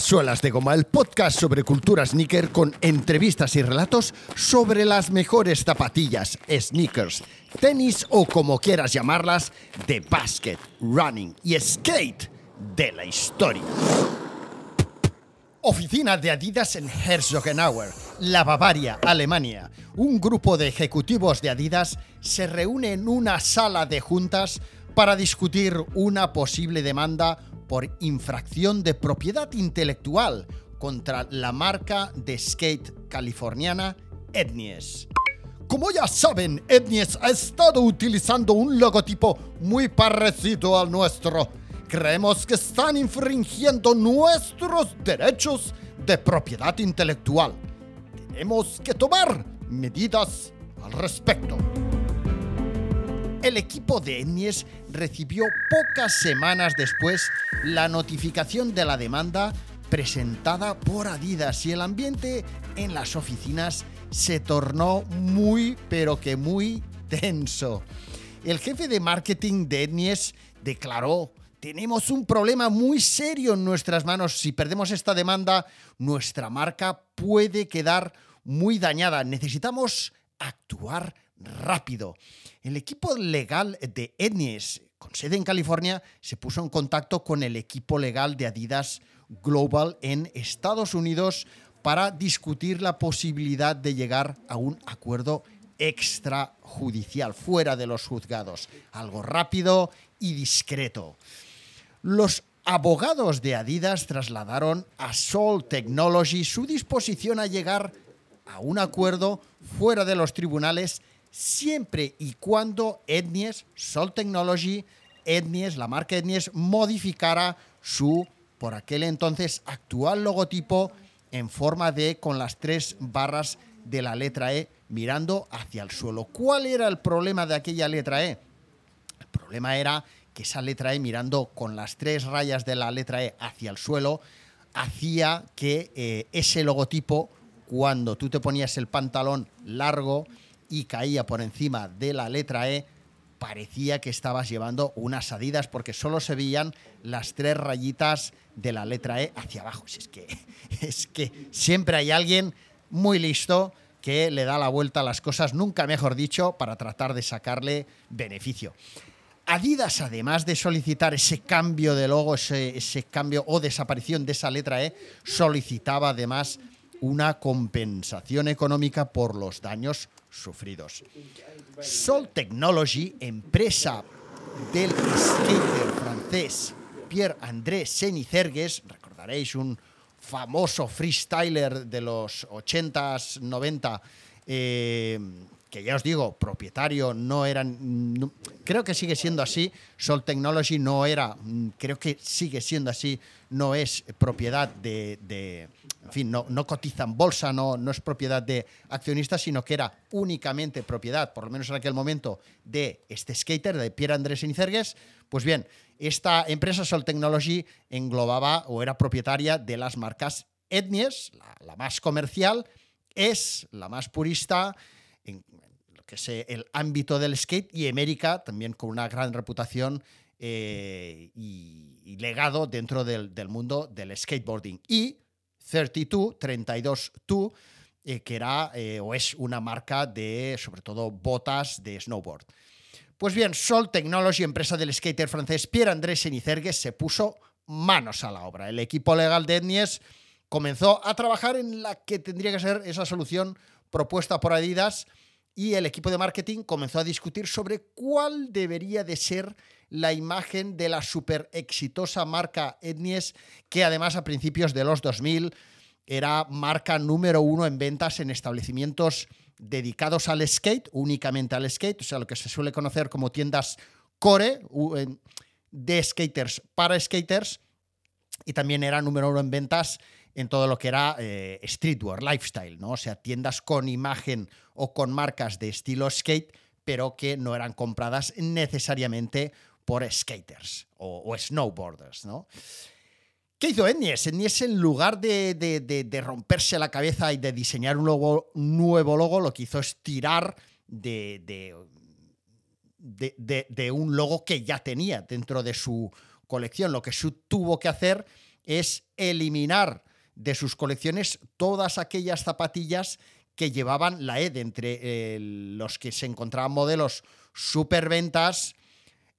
Suelas de Goma, el podcast sobre cultura sneaker con entrevistas y relatos sobre las mejores zapatillas, sneakers, tenis o como quieras llamarlas, de basket, running y skate de la historia. Oficina de Adidas en Herzogenauer, la Bavaria, Alemania. Un grupo de ejecutivos de Adidas se reúne en una sala de juntas para discutir una posible demanda por infracción de propiedad intelectual contra la marca de skate californiana Etnies. Como ya saben, Etnies ha estado utilizando un logotipo muy parecido al nuestro. Creemos que están infringiendo nuestros derechos de propiedad intelectual. Tenemos que tomar medidas al respecto el equipo de Etnies recibió pocas semanas después la notificación de la demanda presentada por Adidas y el ambiente en las oficinas se tornó muy, pero que muy tenso. El jefe de marketing de Etnies declaró, tenemos un problema muy serio en nuestras manos. Si perdemos esta demanda, nuestra marca puede quedar muy dañada. Necesitamos actuar rápido. El equipo legal de Etnies, con sede en California, se puso en contacto con el equipo legal de Adidas Global en Estados Unidos para discutir la posibilidad de llegar a un acuerdo extrajudicial, fuera de los juzgados, algo rápido y discreto. Los abogados de Adidas trasladaron a Sol Technology su disposición a llegar a un acuerdo fuera de los tribunales siempre y cuando Etnies, Sol Technology, Etnies, la marca Etnies, modificara su, por aquel entonces, actual logotipo en forma de con las tres barras de la letra E mirando hacia el suelo. ¿Cuál era el problema de aquella letra E? El problema era que esa letra E mirando con las tres rayas de la letra E hacia el suelo hacía que eh, ese logotipo, cuando tú te ponías el pantalón largo, y caía por encima de la letra E, parecía que estabas llevando unas adidas porque solo se veían las tres rayitas de la letra E hacia abajo. Es que, es que siempre hay alguien muy listo que le da la vuelta a las cosas, nunca mejor dicho, para tratar de sacarle beneficio. Adidas, además de solicitar ese cambio de logo, ese, ese, cambio o desaparición de esa letra E, solicitaba además una compensación económica por los daños sufridos. Sol Technology, empresa del skater francés Pierre-André Senizergues, recordaréis un famoso freestyler de los 80s, 90, eh, que ya os digo, propietario no eran, creo que sigue siendo así, Sol Technology no era, creo que sigue siendo así, no es propiedad de, en fin, no, no cotiza en bolsa, no, no es propiedad de accionistas, sino que era únicamente propiedad, por lo menos en aquel momento, de este skater, de Pierre Andrés Incergues. Pues bien, esta empresa Sol Technology englobaba o era propietaria de las marcas Etnies, la más comercial, es la más purista, en lo que es eh, el ámbito del skate, y América, también con una gran reputación eh, y, legado dentro del, mundo del skateboarding. Y 32, 32 2, eh, que era o es una marca de, sobre todo, botas de snowboard. Pues bien, Sol Technology, empresa del skater francés Pierre-André Senizergues, se puso manos a la obra. El equipo legal de Etnies comenzó a trabajar en la que tendría que ser esa solución propuesta por Adidas y el equipo de marketing comenzó a discutir sobre cuál debería de ser la imagen de la súper exitosa marca Etnies, que además a principios de los 2000 era marca número uno en ventas en establecimientos dedicados al skate, únicamente al skate, o sea, lo que se suele conocer como tiendas core de skaters para skaters, y también era número uno en ventas en todo lo que era eh, streetwear, lifestyle, ¿no? O sea, tiendas con imagen o con marcas de estilo skate, pero que no eran compradas necesariamente por skaters o, snowboarders, ¿no? ¿Qué hizo Ennies? Ennies en lugar de, romperse la cabeza y de diseñar un, nuevo logo, lo que hizo es tirar de, de, un logo que ya tenía dentro de su colección. Lo que tuvo que hacer es eliminar de sus colecciones todas aquellas zapatillas que llevaban la E, de entre eh, los que se encontraban modelos superventas,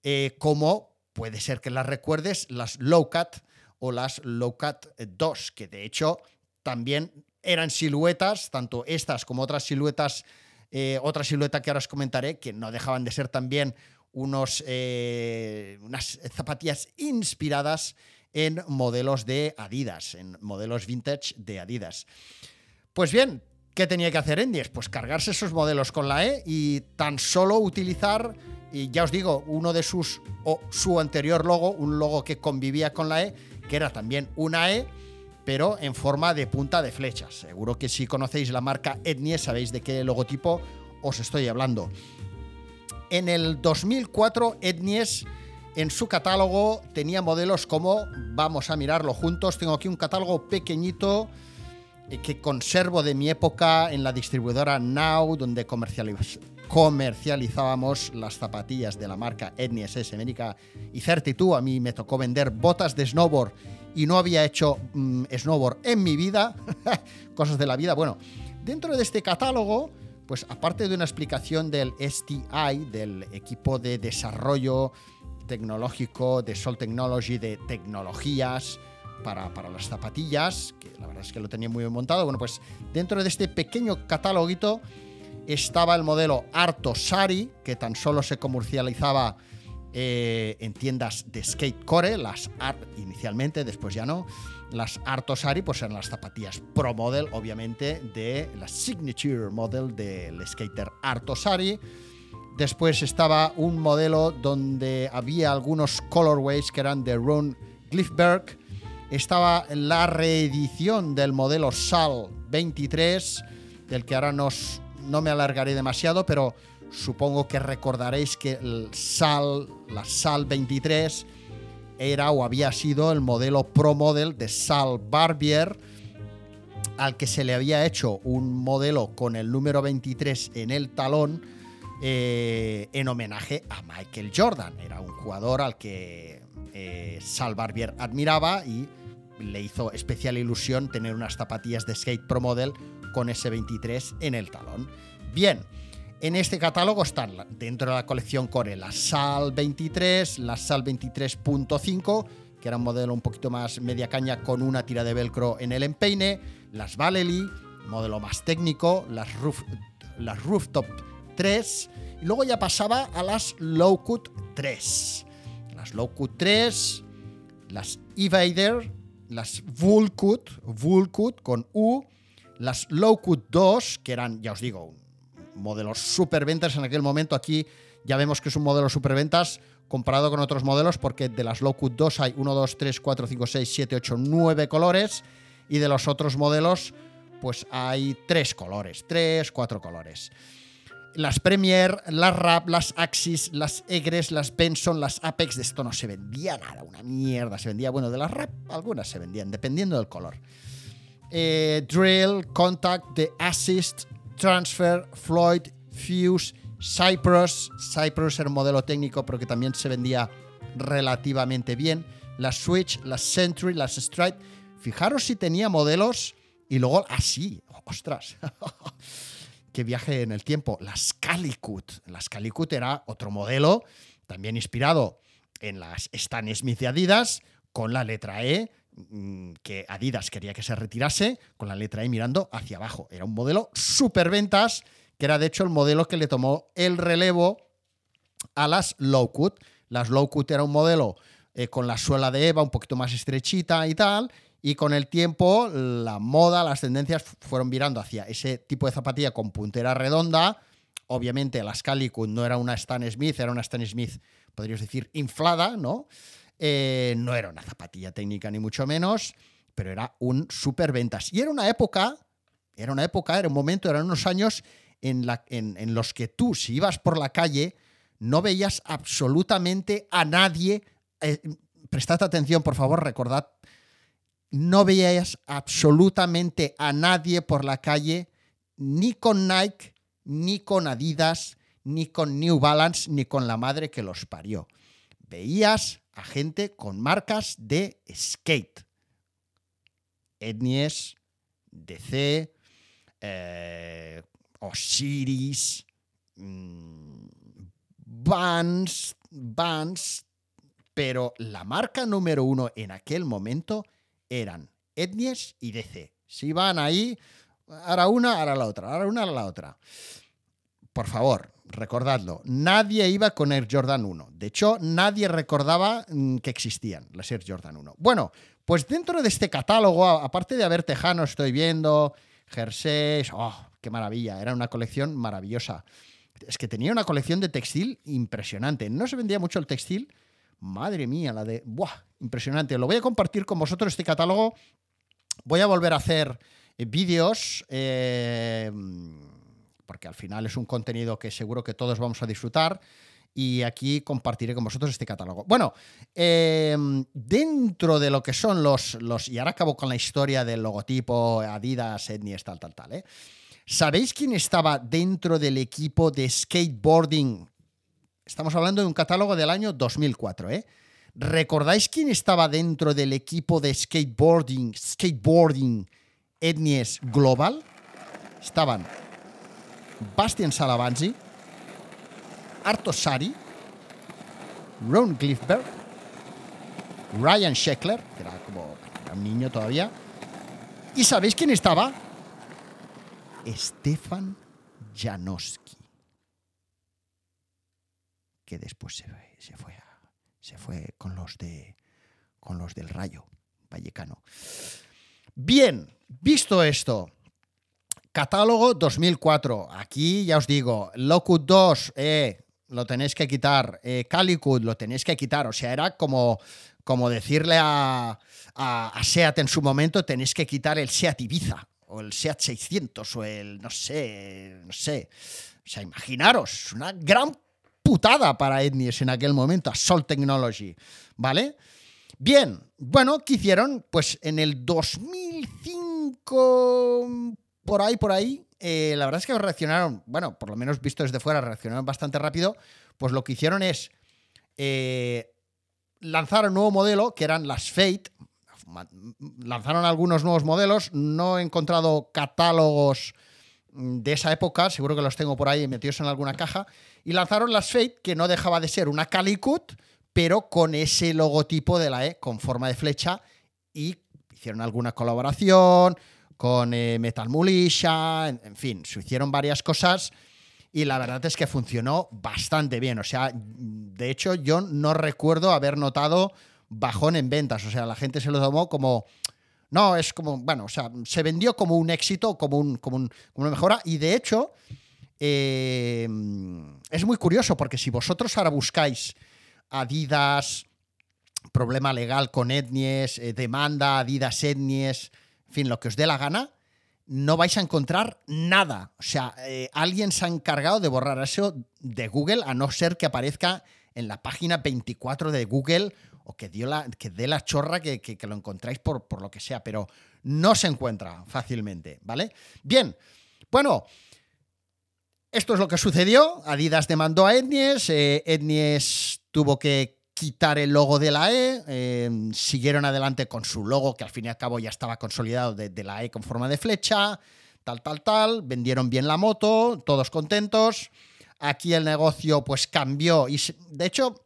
eh, como puede ser que las recuerdes, las Low Cut o las Low Cut 2, que de hecho también eran siluetas, tanto estas como otras siluetas, eh, otra silueta que ahora os comentaré, que no dejaban de ser también unos, unas zapatillas inspiradas en modelos de Adidas, en modelos vintage de Adidas. Pues bien, ¿qué tenía que hacer Endies? Pues cargarse esos modelos con la E y tan solo utilizar, y ya os digo, uno de sus, o su anterior logo, un logo que convivía con la E, que era también una E, pero en forma de punta de flechas. Seguro que si conocéis la marca Etnies sabéis de qué logotipo os estoy hablando. En el 2004 Etnies en su catálogo tenía modelos como, vamos a mirarlo juntos, tengo aquí un catálogo pequeñito eh, que conservo de mi época en la distribuidora Now, donde comercializábamos las zapatillas de la marca Etnies S América y Certitude. A mí me tocó vender botas de snowboard y no había hecho mm, snowboard en mi vida, cosas de la vida. Bueno, dentro de este catálogo, pues aparte de una explicación del STI, del equipo de desarrollo tecnológico de Sol Technology, de tecnologías para, las zapatillas, que la verdad es que lo tenía muy bien montado. Bueno, pues dentro de este pequeño cataloguito estaba el modelo Artosari, que tan solo se comercializaba eh, en tiendas de skate core, las Art inicialmente, después ya no. Las Artosari pues eran las zapatillas Pro Model, obviamente, de la Signature Model del skater Artosari. Después estaba un modelo donde había algunos colorways que eran de Ron Glifberg. Estaba la reedición del modelo SAL 23, del que ahora nos, no me alargaré demasiado, pero supongo que recordaréis que el SAL, la SAL 23, era o había sido el modelo Pro Model de Sal Barbier, al que se le había hecho un modelo con el número 23 en el talón eh, en homenaje a Michael Jordan. Era un jugador al que eh, Sal Barbier admiraba y le hizo especial ilusión tener unas zapatillas de skate Pro Model con ese 23 en el talón. Bien, en este catálogo están dentro de la colección Core la Sal 23, la Sal 23.5, que era un modelo un poquito más media caña con una tira de velcro en el empeine, las Valley, modelo más técnico, las, roof, las Rooftop 3 y luego ya pasaba a las Lowcut 3. Las Lowcut 3, las Evader, las Vulcut, Vulcut con U, las Lowcut 2, que eran, ya os digo, modelos superventas en aquel momento. Aquí ya vemos que es un modelo superventas comparado con otros modelos, porque de las Lowcut 2 hay 1, 2, 3, 4, 5, 6, 7, 8, 9 colores, y de los otros modelos, pues hay 3 colores, 3, 4 colores las Premier, las Rap, las Axis, las Egres, las Benson, las Apex, de esto no se vendía nada, una mierda. Se vendía, bueno, de las Rap algunas se vendían, dependiendo del color. Eh, drill, Contact, The Assist, Transfer, Floyd, Fuse, Cypress. Cypress era un modelo técnico, pero que también se vendía relativamente bien. Las Switch, las Sentry, las Stride. Fijaros si tenía modelos y luego así, ostras. qué viaje en el tiempo. Las Calicut. Las Calicut era otro modelo, también inspirado en las Stan Smith de Adidas, con la letra E, mm, que Adidas quería que se retirase, con la letra E mirando hacia abajo. Era un modelo super ventas, que era de hecho el modelo que le tomó el relevo a las Low Cut. Las Low Cut era un modelo eh, con la suela de Eva un poquito más estrechita y tal, y con el tiempo, la moda, las tendencias fueron virando hacia ese tipo de zapatilla con puntera redonda. Obviamente, la Calicut no era una Stan Smith, era una Stan Smith, podríamos decir, inflada, ¿no? Eh, no era una zapatilla técnica, ni mucho menos, pero era un super ventas. Y era una época, era una época, era un momento, eran unos años en los que tú, si ibas por la calle, no veías absolutamente a nadie. Eh, prestad atención, por favor, recordad no veías absolutamente a nadie por la calle, ni con Nike, ni con Adidas, ni con New Balance, ni con la madre que los parió. Veías a gente con marcas de skate, etnies, DC, eh, Osiris, mm, Vans, Vans, pero la marca número uno en aquel momento eran etnies y DC. Si van ahí, ahora una, ahora la otra, ahora una, ahora la otra. Por favor, recordadlo, nadie iba con Air Jordan 1. De hecho, nadie recordaba mm, que existían las Air Jordan 1. Bueno, pues dentro de este catálogo, aparte de haber Tejano, estoy viendo, jerseys, oh, qué maravilla, era una colección maravillosa. Es que tenía una colección de textil impresionante. No se vendía mucho el textil. Madre mía, la de... ¡Buah! Impresionante. Lo voy a compartir con vosotros este catálogo. Voy a volver a hacer eh, vídeos. Eh, porque al final es un contenido que seguro que todos vamos a disfrutar. Y aquí compartiré con vosotros este catálogo. Bueno, eh, dentro de lo que son los, los. Y ahora acabo con la historia del logotipo, Adidas, etnies, tal, tal, tal. ¿Sabéis quién estaba dentro del equipo de skateboarding? Estamos hablando de un catálogo del año 2004, ¿eh? ¿Recordáis quién estaba dentro del equipo de skateboarding, skateboarding etnies global? Estaban Bastian Salavanzi, Arto Sari, Ron Glifberg, Ryan Sheckler, que era como un niño todavía. ¿Y sabéis quién estaba? Stefan Janowski, después se, se, fue se fue con los de con los del Rayo Vallecano. Bien, visto esto, Catálogo 2004. Aquí ya os digo, Locut 2, eh, lo tenéis que quitar. Eh, Calicut, lo tenéis que quitar. O sea, era como, como decirle a, a, SEAT en su momento, tenéis que quitar el SEAT Ibiza, o el SEAT 600, o el, no sé, no sé. O sea, imaginaros, una gran putada para Etnies en aquel momento, Assault Technology, ¿vale? Bien, bueno, ¿qué hicieron? Pues en el 2005 por ahí, por ahí, eh, la verdad es que reaccionaron, bueno, por lo menos visto desde fuera, reaccionaron bastante rápido, pues lo que hicieron es eh, lanzar un nuevo modelo, que eran las Fate, lanzaron algunos nuevos modelos, no he encontrado catálogos de esa época, seguro que los tengo por ahí metidos en alguna caja, y lanzaron las Fate, que no dejaba de ser una Calicut, pero con ese logotipo de la E, con forma de flecha, y hicieron alguna colaboración, con eh, Metal Mulisha, en, fin, se hicieron varias cosas y la verdad es que funcionó bastante bien. O sea, de hecho yo no recuerdo haber notado bajón en ventas, o sea, la gente se lo tomó como... No, es como, bueno, o sea, se vendió como un éxito, como, un, como, una mejora y de hecho... Eh, es muy curioso porque si vosotros ahora buscáis Adidas, problema legal con etnies, eh, demanda Adidas etnies, fin, lo que os dé la gana, no vais a encontrar nada. O sea, eh, alguien se ha encargado de borrar eso de Google, a no ser que aparezca en la página 24 de Google o que, dé la chorra que, lo encontráis por, lo que sea, pero no se encuentra fácilmente, ¿vale? Bien, bueno, esto es lo que sucedió. Adidas demandó a Etnies, eh, Etnies tuvo que quitar el logo de la E, em, siguieron adelante con su logo, que al fin y al cabo ya estaba consolidado de, la E con forma de flecha, tal, tal, tal, vendieron bien la moto, todos contentos. Aquí el negocio pues cambió y de hecho,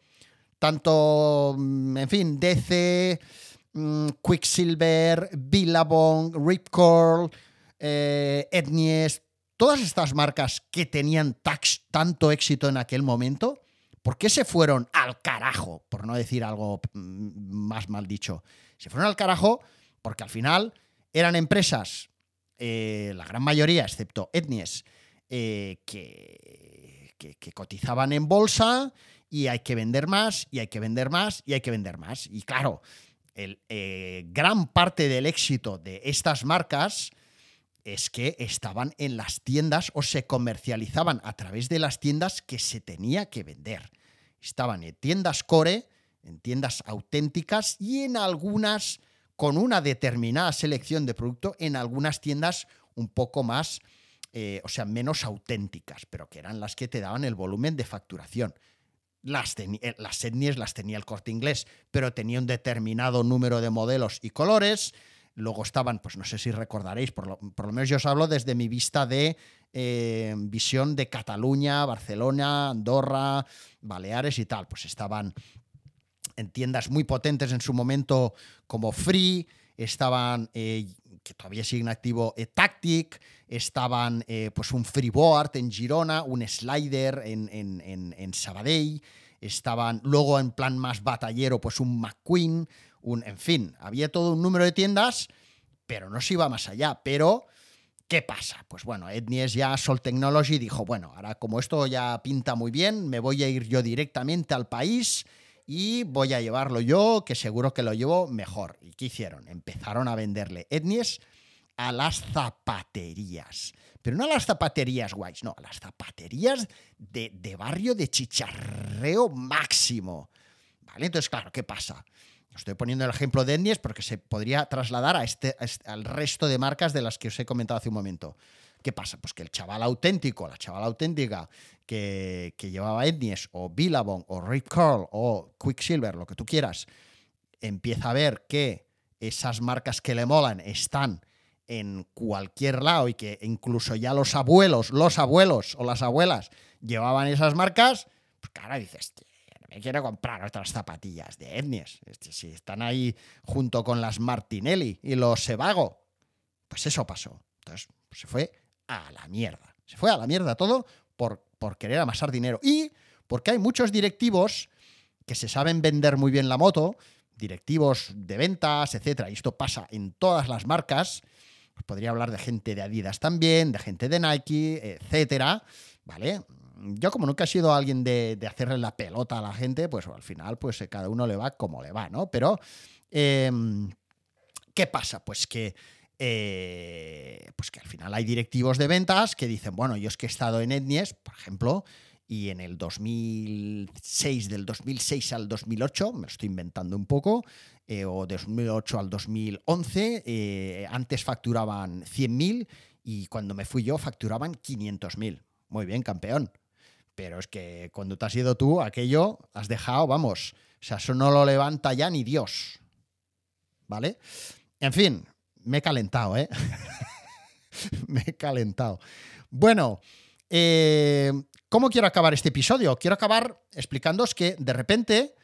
tanto, mm, en fin, DC, mm, Quicksilver, Billabong, Ripcurl, eh, Etnies, todas estas marcas que tenían tanto éxito en aquel momento, ¿Por qué se fueron al carajo? Por no decir algo mm, más mal dicho. Se fueron al carajo porque al final eran empresas, eh, la gran mayoría, excepto etnies, eh, que, cotizaban en bolsa y hay que vender más, y hay que vender más, y hay que vender más. Y claro, el, eh, gran parte del éxito de estas marcas es que estaban en las tiendas o se comercializaban a través de las tiendas que se tenía que vender. Estaban en tiendas core, en tiendas auténticas y en algunas con una determinada selección de producto, en algunas tiendas un poco más, eh, o sea, menos auténticas, pero que eran las que te daban el volumen de facturación. Las, eh, las etnies las tenía el corte inglés, pero tenía un determinado número de modelos y colores Luego estaban, pues no sé si recordaréis, por lo, menos yo os hablo desde mi vista de eh, visión de Cataluña, Barcelona, Andorra, Baleares y tal. Pues estaban en tiendas muy potentes en su momento como Free, estaban, eh, que todavía siguen activo, eh, Tactic, estaban pues un Freeboard en Girona, un Slider en, en, en Sabadell, estaban luego en plan más batallero, pues un McQueen, un, en fin, había todo un número de tiendas, pero no se iba más allá. Pero, ¿qué pasa? Pues bueno, Etnies ya Sol Technology dijo, bueno, ahora como esto ya pinta muy bien, me voy a ir yo directamente al país y voy a llevarlo yo, que seguro que lo llevo mejor. ¿Y qué hicieron? Empezaron a venderle Etnies a las zapaterías. Pero no a las zapaterías guays, no, a las zapaterías de, de barrio de chicharreo máximo. ¿Vale? Entonces, claro, ¿qué pasa? Estoy poniendo el ejemplo de Etnies porque se podría trasladar este, a este, al resto de marcas de las que os he comentado hace un momento. ¿Qué pasa? Pues que el chaval auténtico, la chavala auténtica que, llevaba Etnies o Billabong o Rip Curl o Quicksilver, lo que tú quieras, empieza a ver que esas marcas que le molan están en cualquier lado y que incluso ya los abuelos, los abuelos o las abuelas llevaban esas marcas, pues cara dices, me quiero comprar otras zapatillas de etnies. Este, si están ahí junto con las Martinelli y los Sebago, pues eso pasó. Entonces se fue a la mierda. Se fue a la mierda todo por, por querer amasar dinero. Y porque hay muchos directivos que se saben vender muy bien la moto, directivos de ventas, etcétera. Y esto pasa en todas las marcas. podría hablar de gente de Adidas también, de gente de Nike, etcétera. ¿Vale? yo como nunca he sido alguien de, hacerle la pelota a la gente, pues al final pues eh, cada uno le va como le va, ¿no? Pero, em, ¿qué pasa? Pues que, eh, pues que al final hay directivos de ventas que dicen, bueno, yo es que he estado en Etnies, por ejemplo, y en el 2006, del 2006 al 2008, me lo estoy inventando un poco, eh, o 2008 al 2011, antes facturaban 100.000 y cuando me fui yo facturaban 500.000. Muy bien, campeón. Pero es que cuando te has ido tú, aquello has dejado, vamos, o sea, eso no lo levanta ya ni Dios. ¿Vale? En fin, me he calentado, ¿eh? me he calentado. Bueno, eh, ¿cómo quiero acabar este episodio? Quiero acabar explicándoos que de repente,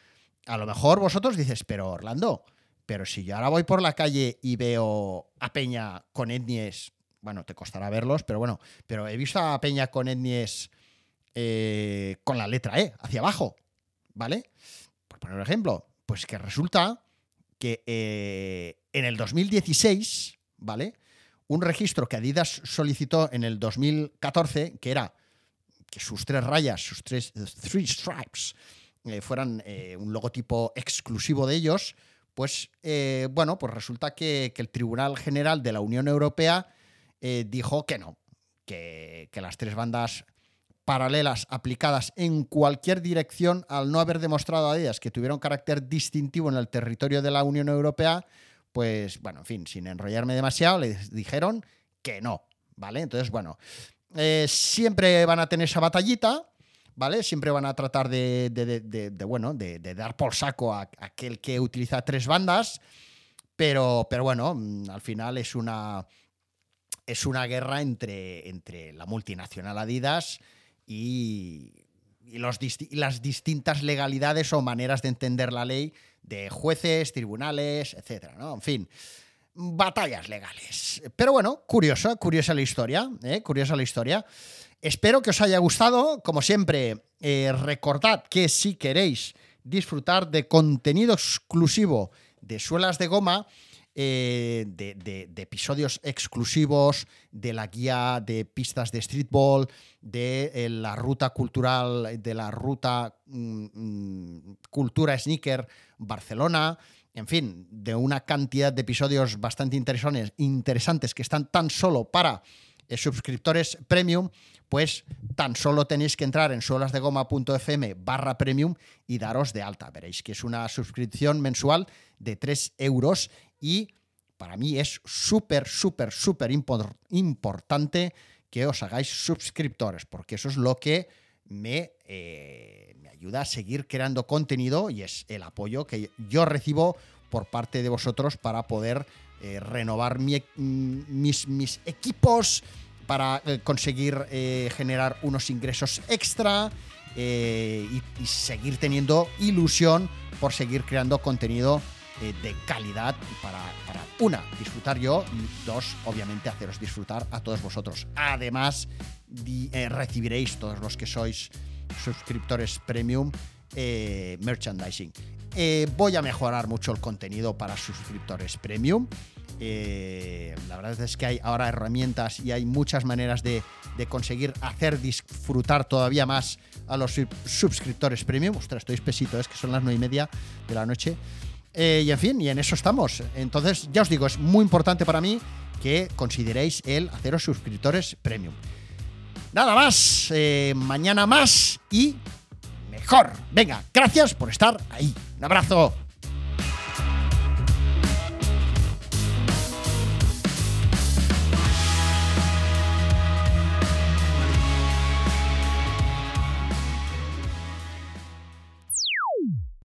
a lo mejor vosotros dices, pero Orlando, pero si yo ahora voy por la calle y veo a Peña con etnies, bueno, te costará verlos, pero bueno, pero he visto a Peña con etnies eh, con la letra E hacia abajo, ¿vale? Por poner un ejemplo, pues que resulta que eh, en el 2016, ¿vale? Un registro que Adidas solicitó en el 2014, que era que sus tres rayas, sus tres three stripes, eh, fueran un logotipo exclusivo de ellos, pues bueno, pues resulta que, el Tribunal General de la Unión Europea dijo que no, que, las tres bandas paralelas aplicadas en cualquier dirección al no haber demostrado a ellas que tuvieron carácter distintivo en el territorio de la Unión Europea, pues bueno, en fin, sin enrollarme demasiado, les dijeron que no, ¿vale? Entonces, bueno, eh, siempre van a tener esa batallita, ¿vale? Siempre van a tratar de, bueno, de, dar por saco a, aquel que utiliza tres bandas, pero, pero bueno, al final es una, es una guerra entre, entre la multinacional Adidas y, los, las distintas legalidades o maneras de entender la ley de jueces, tribunales, etcétera, ¿no? En fin, batallas legales. Pero bueno, curioso, curiosa la historia, ¿eh? curiosa la historia. Espero que os haya gustado. Como siempre, eh, recordad que si queréis disfrutar de contenido exclusivo de suelas de goma, eh, de, episodios exclusivos, de la guía de pistas de streetball, de eh, la ruta cultural, de la ruta mm, mm, cultura sneaker Barcelona, en fin, de una cantidad de episodios bastante interesantes, interesantes que están tan solo para eh, suscriptores premium, pues tan solo tenéis que entrar en suelasdegoma.fm barra premium y daros de alta. Veréis que es una suscripción mensual de 3 euros y para mí es súper, súper, súper importante que os hagáis suscriptores, porque eso es lo que me, eh, me ayuda a seguir creando contenido y es el apoyo que yo recibo por parte de vosotros para poder eh, renovar mm, mis, mis, equipos, para eh, conseguir generar unos ingresos extra y, seguir teniendo ilusión por seguir creando contenido de calidad para, una, disfrutar yo y dos, obviamente, haceros disfrutar a todos vosotros. Además, recibiréis todos los que sois suscriptores premium merchandising. Eh, voy a mejorar mucho el contenido para suscriptores premium. Eh, la verdad es que hay ahora herramientas y hay muchas maneras de, conseguir hacer disfrutar todavía más a los suscriptores premium. Ostras, estoy espesito, es que son las nueve y media de la noche. Eh, y en fin, y en eso estamos. Entonces, ya os digo, es muy importante para mí que consideréis el haceros suscriptores premium. Nada más, mañana más y mejor. Venga, gracias por estar ahí. Un abrazo.